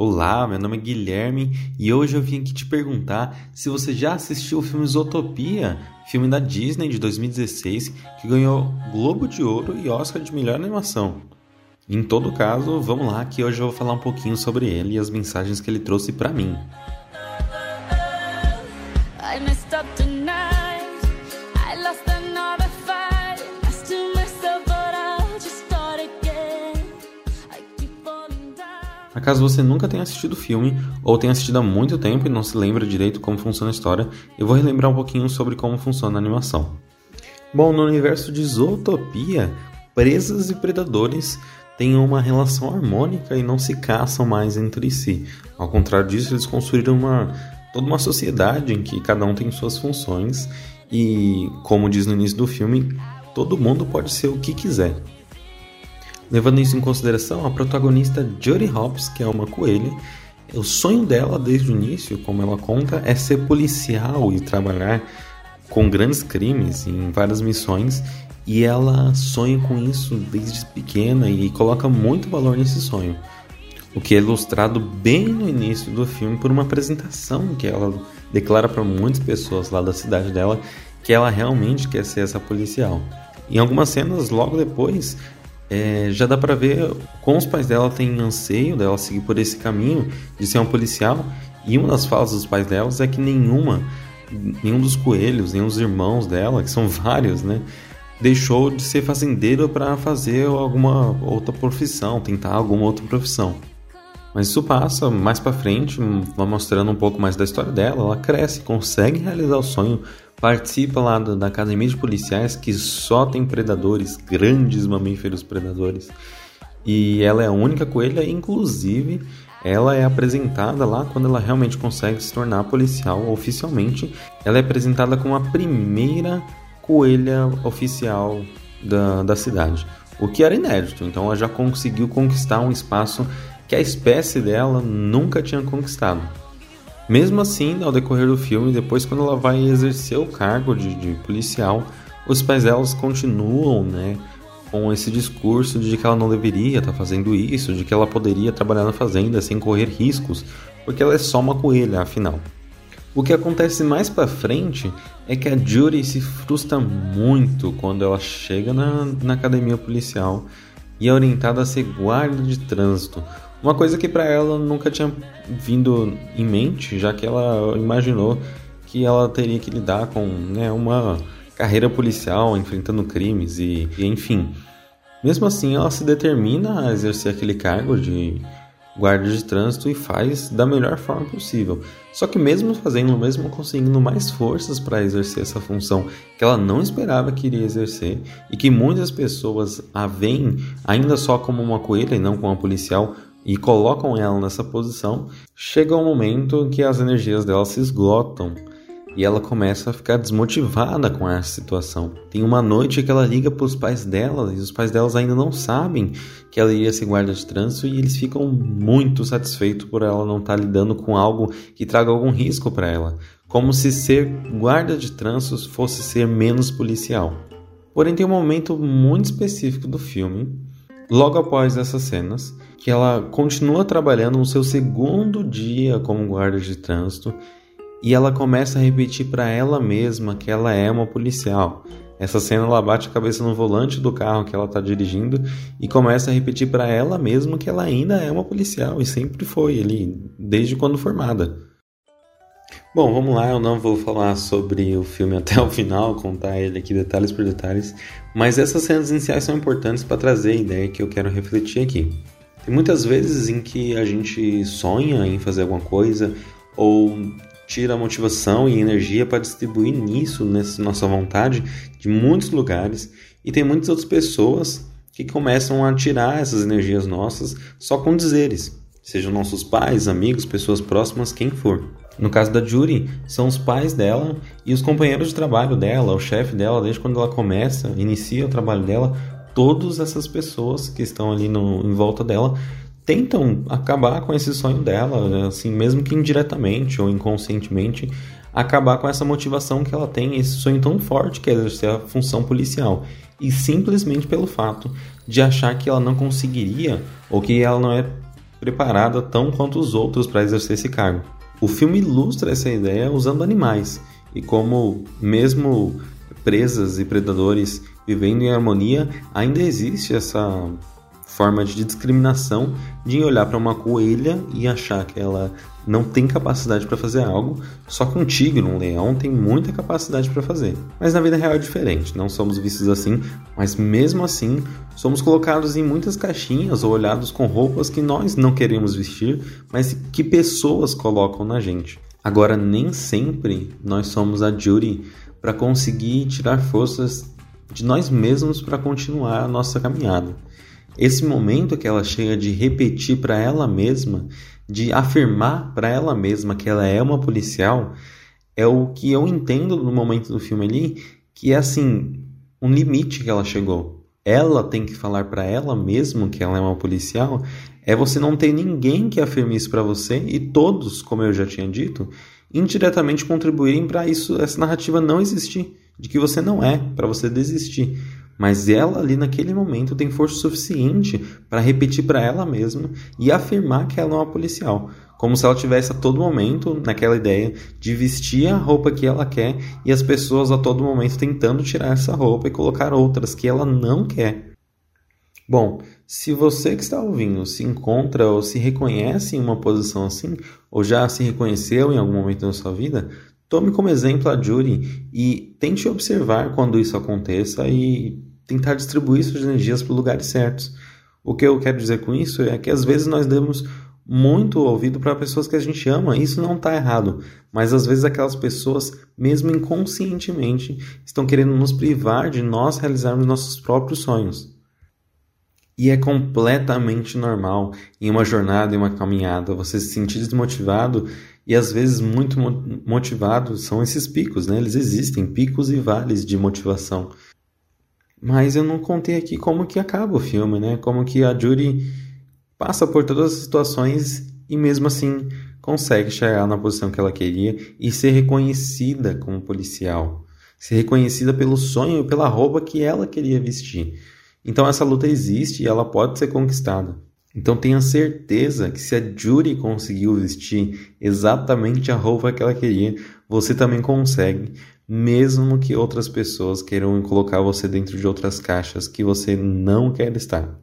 Olá, meu nome é Guilherme e hoje eu vim aqui te perguntar se você já assistiu o filme Zootopia, filme da Disney de 2016 que ganhou Globo de Ouro e Oscar de melhor animação. Em todo caso, vamos lá que hoje eu vou falar um pouquinho sobre ele e as mensagens que ele trouxe para mim. Caso você nunca tenha assistido o filme ou tenha assistido há muito tempo e não se lembra direito como funciona a história, eu vou relembrar um pouquinho sobre como funciona a animação. Bom, no universo de Zootopia, presas e predadores têm uma relação harmônica e não se caçam mais entre si. Ao contrário disso, eles construíram uma, toda uma sociedade em que cada um tem suas funções e, como diz no início do filme, todo mundo pode ser o que quiser. Levando isso em consideração, a protagonista Jodie Hobbs, que é uma coelha, o sonho dela desde o início, como ela conta, é ser policial e trabalhar com grandes crimes em várias missões, e ela sonha com isso desde pequena e coloca muito valor nesse sonho. O que é ilustrado bem no início do filme por uma apresentação que ela declara para muitas pessoas lá da cidade dela que ela realmente quer ser essa policial. Em algumas cenas, logo depois, é, já dá para ver como os pais dela têm anseio dela seguir por esse caminho de ser um policial. E uma das falas dos pais delas é que nenhuma, nenhum dos coelhos, nenhum dos irmãos dela, que são vários, né, deixou de ser fazendeiro para fazer alguma outra profissão, tentar alguma outra profissão. Mas isso passa mais para frente, vai mostrando um pouco mais da história dela. Ela cresce, consegue realizar o sonho, participa lá da, academia de policiais que só tem predadores, grandes mamíferos predadores. E ela é a única coelha, inclusive ela é apresentada lá quando ela realmente consegue se tornar policial oficialmente. Ela é apresentada como a primeira coelha oficial da, da cidade, o que era inédito. Então ela já conseguiu conquistar um espaço que a espécie dela nunca tinha conquistado. Mesmo assim, ao decorrer do filme, depois quando ela vai exercer o cargo de, de policial, os pais delas continuam, né, com esse discurso de que ela não deveria estar tá fazendo isso, de que ela poderia trabalhar na fazenda sem correr riscos, porque ela é só uma coelha, afinal. O que acontece mais para frente é que a Judy se frustra muito quando ela chega na, na academia policial e é orientada a ser guarda de trânsito, uma coisa que para ela nunca tinha vindo em mente, já que ela imaginou que ela teria que lidar com né, uma carreira policial, enfrentando crimes e, e, enfim. Mesmo assim, ela se determina a exercer aquele cargo de guarda de trânsito e faz da melhor forma possível. Só que mesmo fazendo, mesmo conseguindo mais forças para exercer essa função que ela não esperava que iria exercer e que muitas pessoas a veem ainda só como uma coelha e não como uma policial, e colocam ela nessa posição, chega um momento que as energias dela se esgotam e ela começa a ficar desmotivada com essa situação. Tem uma noite que ela liga para os pais dela e os pais delas ainda não sabem que ela iria ser guarda de trânsito e eles ficam muito satisfeitos por ela não estar tá lidando com algo que traga algum risco para ela, como se ser guarda de trânsito fosse ser menos policial. Porém, tem um momento muito específico do filme, logo após essas cenas, que ela continua trabalhando no seu segundo dia como guarda de trânsito e ela começa a repetir para ela mesma que ela é uma policial. Essa cena ela bate a cabeça no volante do carro que ela está dirigindo e começa a repetir para ela mesma que ela ainda é uma policial e sempre foi ali, desde quando formada. Bom, vamos lá, eu não vou falar sobre o filme até o final, contar ele aqui detalhes por detalhes, mas essas cenas iniciais são importantes para trazer a ideia que eu quero refletir aqui. Tem muitas vezes em que a gente sonha em fazer alguma coisa ou tira motivação e energia para distribuir nisso, nessa nossa vontade, de muitos lugares, e tem muitas outras pessoas que começam a tirar essas energias nossas só com dizeres, sejam nossos pais, amigos, pessoas próximas, quem for. No caso da Judy, são os pais dela e os companheiros de trabalho dela, o chefe dela, desde quando ela começa, inicia o trabalho dela, todas essas pessoas que estão ali no, em volta dela tentam acabar com esse sonho dela, assim, mesmo que indiretamente ou inconscientemente, acabar com essa motivação que ela tem, esse sonho tão forte que é exercer a função policial. E simplesmente pelo fato de achar que ela não conseguiria ou que ela não é preparada tão quanto os outros para exercer esse cargo. O filme ilustra essa ideia usando animais e como, mesmo presas e predadores vivendo em harmonia, ainda existe essa forma de discriminação de olhar para uma coelha e achar que ela não tem capacidade para fazer algo, só que um tigre, um leão tem muita capacidade para fazer. Mas na vida real é diferente, não somos vistos assim, mas mesmo assim somos colocados em muitas caixinhas ou olhados com roupas que nós não queremos vestir, mas que pessoas colocam na gente. Agora, nem sempre nós somos a Judy para conseguir tirar forças de nós mesmos para continuar a nossa caminhada. Esse momento que ela chega de repetir para ela mesma, de afirmar para ela mesma que ela é uma policial, é o que eu entendo no momento do filme ali, que é assim, um limite que ela chegou. Ela tem que falar para ela mesma que ela é uma policial, é você não ter ninguém que afirme isso para você e todos, como eu já tinha dito, indiretamente contribuírem para isso essa narrativa não existir, de que você não é, para você desistir mas ela ali naquele momento tem força suficiente para repetir para ela mesma e afirmar que ela é uma policial, como se ela tivesse a todo momento naquela ideia de vestir a roupa que ela quer e as pessoas a todo momento tentando tirar essa roupa e colocar outras que ela não quer. Bom, se você que está ouvindo se encontra ou se reconhece em uma posição assim, ou já se reconheceu em algum momento da sua vida, tome como exemplo a Judy e tente observar quando isso aconteça e tentar distribuir suas energias para lugares certos. O que eu quero dizer com isso é que às vezes nós damos muito ouvido para pessoas que a gente ama, isso não está errado, mas às vezes aquelas pessoas, mesmo inconscientemente, estão querendo nos privar de nós realizarmos nossos próprios sonhos. E é completamente normal em uma jornada, em uma caminhada, você se sentir desmotivado e às vezes muito motivado são esses picos, né? Eles existem, picos e vales de motivação. Mas eu não contei aqui como que acaba o filme, né? Como que a Judy passa por todas as situações e mesmo assim consegue chegar na posição que ela queria e ser reconhecida como policial, ser reconhecida pelo sonho, pela roupa que ela queria vestir. Então essa luta existe e ela pode ser conquistada. Então tenha certeza que se a Judy conseguiu vestir exatamente a roupa que ela queria, você também consegue, mesmo que outras pessoas queiram colocar você dentro de outras caixas que você não quer estar.